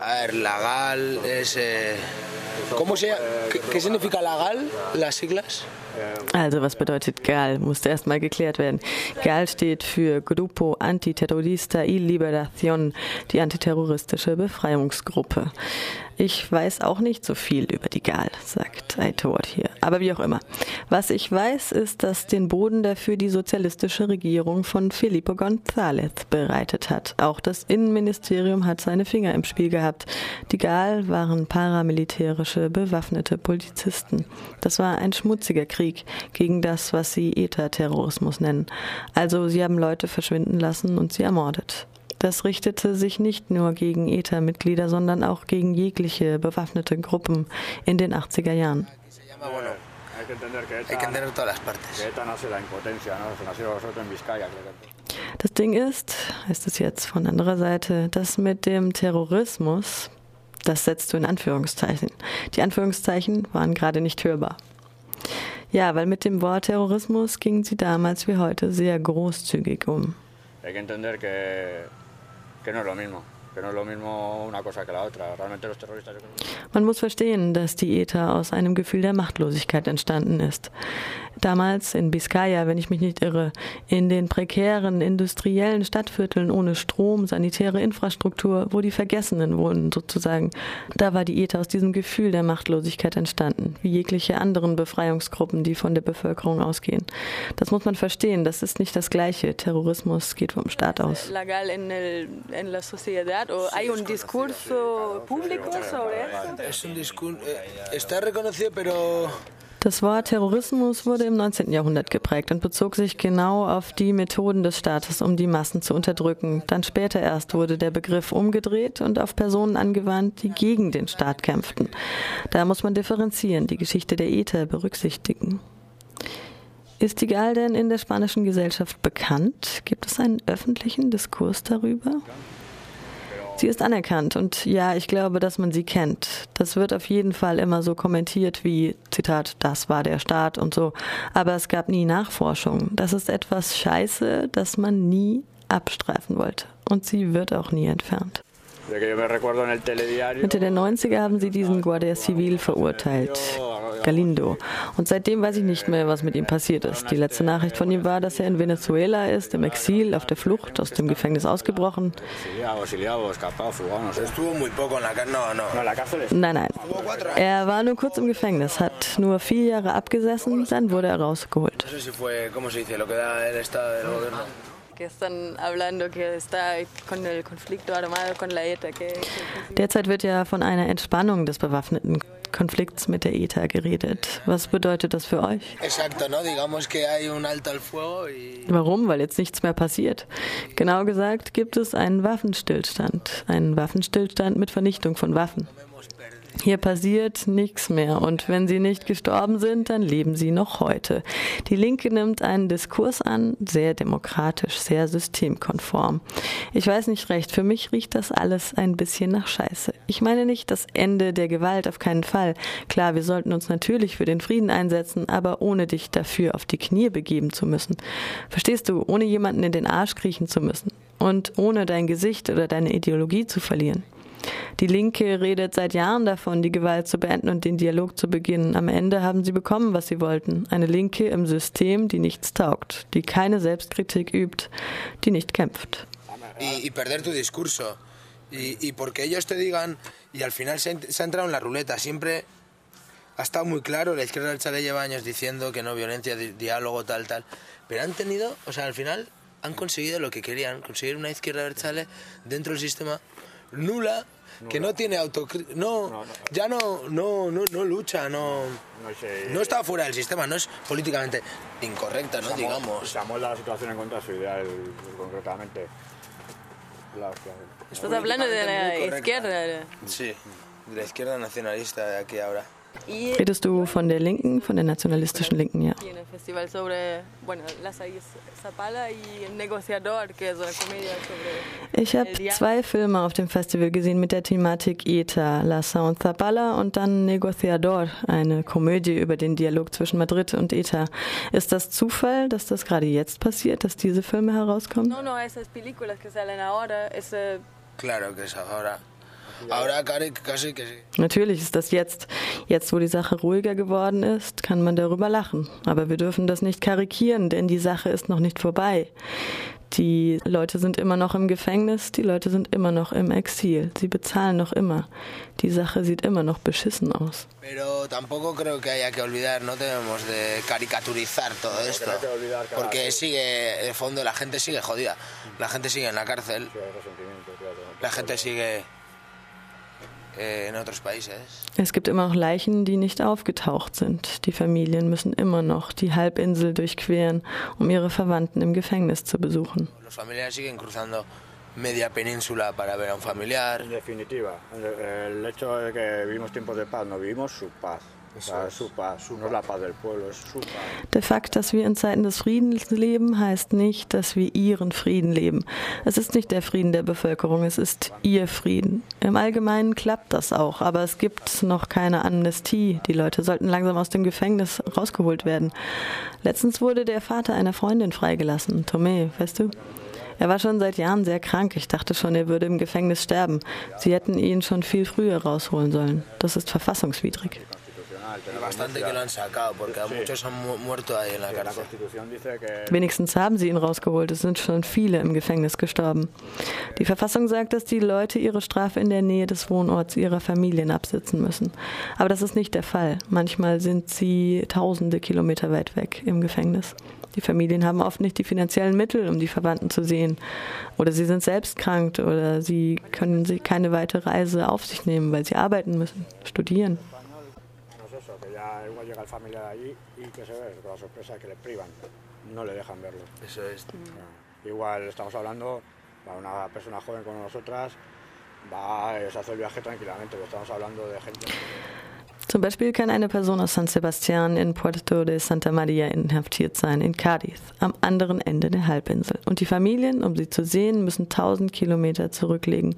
A ver, legal es. Eh, ¿Cómo se ¿Qué, ¿Qué significa legal, las siglas? Also was bedeutet GAL? Musste erstmal geklärt werden. GAL steht für Grupo Antiterrorista y Liberación, die antiterroristische Befreiungsgruppe. Ich weiß auch nicht so viel über die GAL, sagt Aitor hier. Aber wie auch immer. Was ich weiß, ist, dass den Boden dafür die sozialistische Regierung von Felipe González bereitet hat. Auch das Innenministerium hat seine Finger im Spiel gehabt. Die GAL waren paramilitärische, bewaffnete Polizisten. Das war ein schmutziger Krieg gegen das, was sie ETA-Terrorismus nennen. Also sie haben Leute verschwinden lassen und sie ermordet. Das richtete sich nicht nur gegen ETA-Mitglieder, sondern auch gegen jegliche bewaffnete Gruppen in den 80er Jahren. Das Ding ist, heißt es jetzt von anderer Seite, dass mit dem Terrorismus, das setzt du in Anführungszeichen, die Anführungszeichen waren gerade nicht hörbar. Ja, weil mit dem Wort Terrorismus gingen sie damals wie heute sehr großzügig um. Hay que entender que que no es lo mismo. Man muss verstehen, dass die ETA aus einem Gefühl der Machtlosigkeit entstanden ist. Damals in Biscaya, wenn ich mich nicht irre, in den prekären industriellen Stadtvierteln ohne Strom, sanitäre Infrastruktur, wo die Vergessenen wohnen sozusagen, da war die ETA aus diesem Gefühl der Machtlosigkeit entstanden, wie jegliche anderen Befreiungsgruppen, die von der Bevölkerung ausgehen. Das muss man verstehen, das ist nicht das Gleiche. Terrorismus geht vom Staat aus. sociedad o hay un discurso público sobre eso? Es un discurso, eh, está reconocido, pero das Wort Terrorismus wurde im 19. Jahrhundert geprägt und bezog sich genau auf die Methoden des Staates, um die Massen zu unterdrücken. Dann später erst wurde der Begriff umgedreht und auf Personen angewandt, die gegen den Staat kämpften. Da muss man differenzieren, die Geschichte der ETA berücksichtigen. Ist die Gal denn in der spanischen Gesellschaft bekannt? Gibt es einen öffentlichen Diskurs darüber? Sie ist anerkannt und ja, ich glaube, dass man sie kennt. Das wird auf jeden Fall immer so kommentiert wie, Zitat, das war der Staat und so. Aber es gab nie Nachforschung. Das ist etwas Scheiße, das man nie abstreifen wollte. Und sie wird auch nie entfernt. Mitte der 90er haben sie diesen Guardia Civil verurteilt, Galindo. Und seitdem weiß ich nicht mehr, was mit ihm passiert ist. Die letzte Nachricht von ihm war, dass er in Venezuela ist, im Exil, auf der Flucht, aus dem Gefängnis ausgebrochen. Nein, nein. Er war nur kurz im Gefängnis, hat nur vier Jahre abgesessen, dann wurde er rausgeholt Derzeit wird ja von einer Entspannung des bewaffneten Konflikts mit der ETA geredet. Was bedeutet das für euch? Warum? Weil jetzt nichts mehr passiert. Genau gesagt gibt es einen Waffenstillstand. Einen Waffenstillstand mit Vernichtung von Waffen. Hier passiert nichts mehr und wenn sie nicht gestorben sind, dann leben sie noch heute. Die Linke nimmt einen Diskurs an, sehr demokratisch, sehr systemkonform. Ich weiß nicht recht, für mich riecht das alles ein bisschen nach Scheiße. Ich meine nicht das Ende der Gewalt, auf keinen Fall. Klar, wir sollten uns natürlich für den Frieden einsetzen, aber ohne dich dafür auf die Knie begeben zu müssen. Verstehst du, ohne jemanden in den Arsch kriechen zu müssen und ohne dein Gesicht oder deine Ideologie zu verlieren. Die Linke redet seit Jahren davon, die Gewalt zu beenden und den Dialog zu beginnen. Am Ende haben sie bekommen, was sie wollten. Eine Linke im System, die nichts taugt, die keine Selbstkritik übt, die nicht kämpft. Y, perder tu discurso. Y, y porque ellos te digan, al final se ha entrado en la ruleta, siempre ha estado muy claro, la izquierda del Chale lleva años diciendo que no violencia, di diálogo, tal, tal, pero han tenido, o sea, al final han conseguido lo que querían, conseguir una izquierda del Chale dentro del sistema nula que no tiene autocrítica, no, ya no, no, no, no lucha, no, no está fuera del sistema, no es políticamente incorrecta, ¿no? Digamos. Se la situación en contra de su ideal, concretamente. Estás hablando de la izquierda. Sí, de la izquierda nacionalista de aquí ahora. Redest du von der Linken, von der nationalistischen Linken, ja? Ich habe zwei Filme auf dem Festival gesehen mit der Thematik ETA, La Sound Zapala und dann Negociador, eine Komödie über den Dialog zwischen Madrid und ETA. Ist das Zufall, dass das gerade jetzt passiert, dass diese Filme herauskommen? No, no, esas películas que salen ahora, es, Claro que es ahora. Natürlich ist das jetzt. Jetzt, wo die Sache ruhiger geworden ist, kann man darüber lachen. Aber wir dürfen das nicht karikieren, denn die Sache ist noch nicht vorbei. Die Leute sind immer noch im Gefängnis, die Leute sind immer noch im Exil. Sie bezahlen noch immer. Die Sache sieht immer noch beschissen aus. Pero tampoco creo que haya que olvidar, no tenemos de caricaturizar todo esto. Porque sigue, de fondo, la gente sigue jodida. La gente sigue en la cárcel. La gente sigue eh, en otros países. Es gibt immer noch Leichen, die nicht aufgetaucht sind. Die Familien müssen immer noch die Halbinsel durchqueren, um ihre Verwandten im Gefängnis zu besuchen. Los familiares siguen cruzando media península para ver a un familiar. En definitiva, el, hecho de que vivimos tiempos de paz, no vivimos su paz. O sea, su paz, no es la paz del pueblo, es su paz. Der Fakt, dass wir in Zeiten des Friedens leben, heißt nicht, dass wir ihren Frieden leben. Es ist nicht der Frieden der Bevölkerung, es ist ihr Frieden. Im Allgemeinen klappt das auch, aber es gibt noch keine Amnestie. Die Leute sollten langsam aus dem Gefängnis rausgeholt werden. Letztens wurde der Vater einer Freundin freigelassen, Tomé, weißt du? Er war schon seit Jahren sehr krank. Ich dachte schon, er würde im Gefängnis sterben. Sie hätten ihn schon viel früher rausholen sollen. Das ist verfassungswidrig. Wenigstens haben sie ihn rausgeholt. Es sind schon viele im Gefängnis gestorben. Die Verfassung sagt, dass die Leute ihre Strafe in der Nähe des Wohnorts ihrer Familien absitzen müssen. Aber das ist nicht der Fall. Manchmal sind sie tausende Kilometer weit weg im Gefängnis. Die Familien haben oft nicht die finanziellen Mittel, um die Verwandten zu sehen. Oder sie sind selbst krank oder sie können sie keine weitere Reise auf sich nehmen, weil sie arbeiten müssen, studieren. ya igual estamos hablando, para una persona joven como nosotras, va, eh, se hace el viaje tranquilamente, estamos hablando de gente Zum Beispiel kann eine Person aus San Sebastian in Puerto de Santa Maria inhaftiert sein, in Cádiz, am anderen Ende der Halbinsel. Und die Familien, um sie zu sehen, müssen 1000 Kilometer zurücklegen.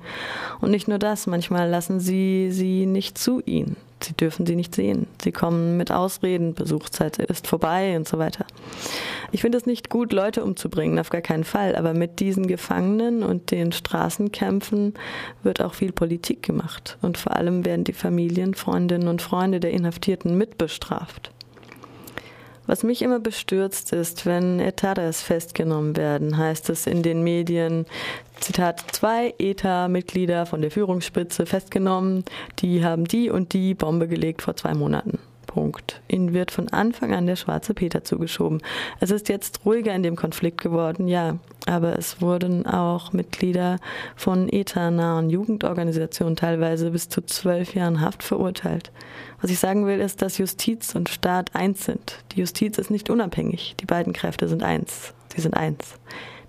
Und nicht nur das, manchmal lassen sie sie nicht zu ihnen. Sie dürfen sie nicht sehen. Sie kommen mit Ausreden, Besuchszeit ist vorbei und so weiter. Ich finde es nicht gut, Leute umzubringen, auf gar keinen Fall. Aber mit diesen Gefangenen und den Straßenkämpfen wird auch viel Politik gemacht. Und vor allem werden die Familien, Freundinnen und Freunde der Inhaftierten mitbestraft. Was mich immer bestürzt ist, wenn Etadas festgenommen werden, heißt es in den Medien, Zitat, zwei ETA-Mitglieder von der Führungsspitze festgenommen, die haben die und die Bombe gelegt vor zwei Monaten. Punkt. Ihnen wird von Anfang an der schwarze Peter zugeschoben. Es ist jetzt ruhiger in dem Konflikt geworden, ja, aber es wurden auch Mitglieder von ETA-nahen Jugendorganisationen teilweise bis zu zwölf Jahren Haft verurteilt. Was ich sagen will, ist, dass Justiz und Staat eins sind. Die Justiz ist nicht unabhängig. Die beiden Kräfte sind eins. Sie sind eins.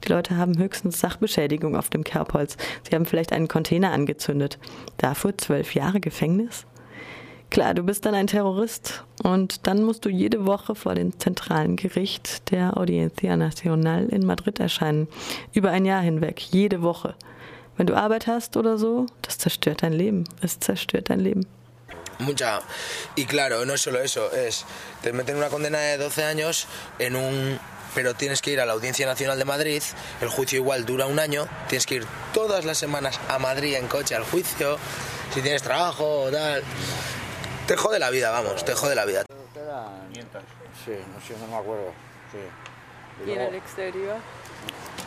Die Leute haben höchstens Sachbeschädigung auf dem Kerbholz. Sie haben vielleicht einen Container angezündet. Dafür zwölf Jahre Gefängnis? Klar, du bist dann ein Terrorist und dann musst du jede Woche vor dem zentralen Gericht der Audiencia Nacional in Madrid erscheinen. Über ein Jahr hinweg, jede Woche. Wenn du Arbeit hast oder so, das zerstört dein Leben. Es zerstört dein Leben. Mucha. Y claro, no es solo eso, es. Te meten una condena de 12 años en un. Pero tienes que ir a la Audiencia Nacional de Madrid, el juicio igual dura un año, tienes que ir todas las semanas a Madrid en coche al juicio, si tienes trabajo o tal. Te jode la vida, vamos, te jode la vida. quedan 500. Sí, no sé, no me acuerdo. Sí. Y Y en el exterior.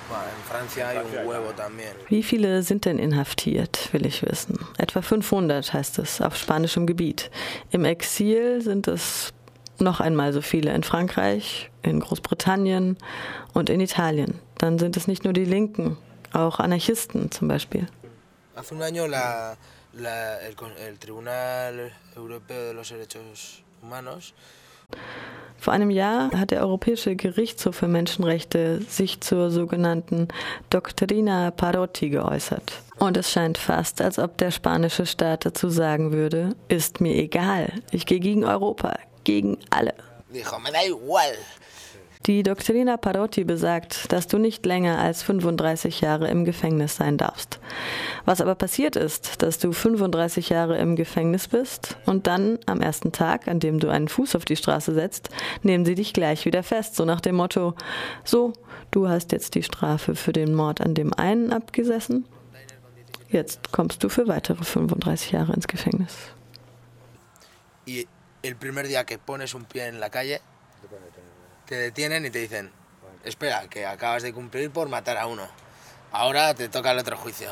En Francia hay un huevo también. Wie viele sind denn inhaftiert, will ich wissen. Etwa 500 heißt es auf spanischem Gebiet. Im Exil sind es noch einmal so viele in Frankreich, in Großbritannien und in Italien. Dann sind es nicht nur die Linken, auch Anarchisten zum Beispiel. Hace un año la, la- el, el Tribunal Europeo de los Derechos Humanos Vor einem Jahr hat der Europäische Gerichtshof für Menschenrechte sich zur sogenannten Doctrina Parotti geäußert. Und es scheint fast, als ob der spanische Staat dazu sagen würde, ist mir egal, ich gehe gegen Europa, gegen alle. dijo, me da igual. Die Doctrina Parotti besagt, dass du nicht länger als 35 Jahre im Gefängnis sein darfst. Was aber passiert ist, dass du 35 Jahre im Gefängnis bist und dann am ersten Tag, an dem du einen Fuß auf die Straße setzt, nehmen sie dich gleich wieder fest, so nach dem Motto, so, du hast jetzt die Strafe für den Mord an dem einen abgesessen Jetzt kommst du für weitere 35 Jahre ins Gefängnis. Y el primer día que pones un pie en la calle, te detienen y te dicen, espera, que acabas de cumplir por matar a uno. Ahora te toca el otro juicio.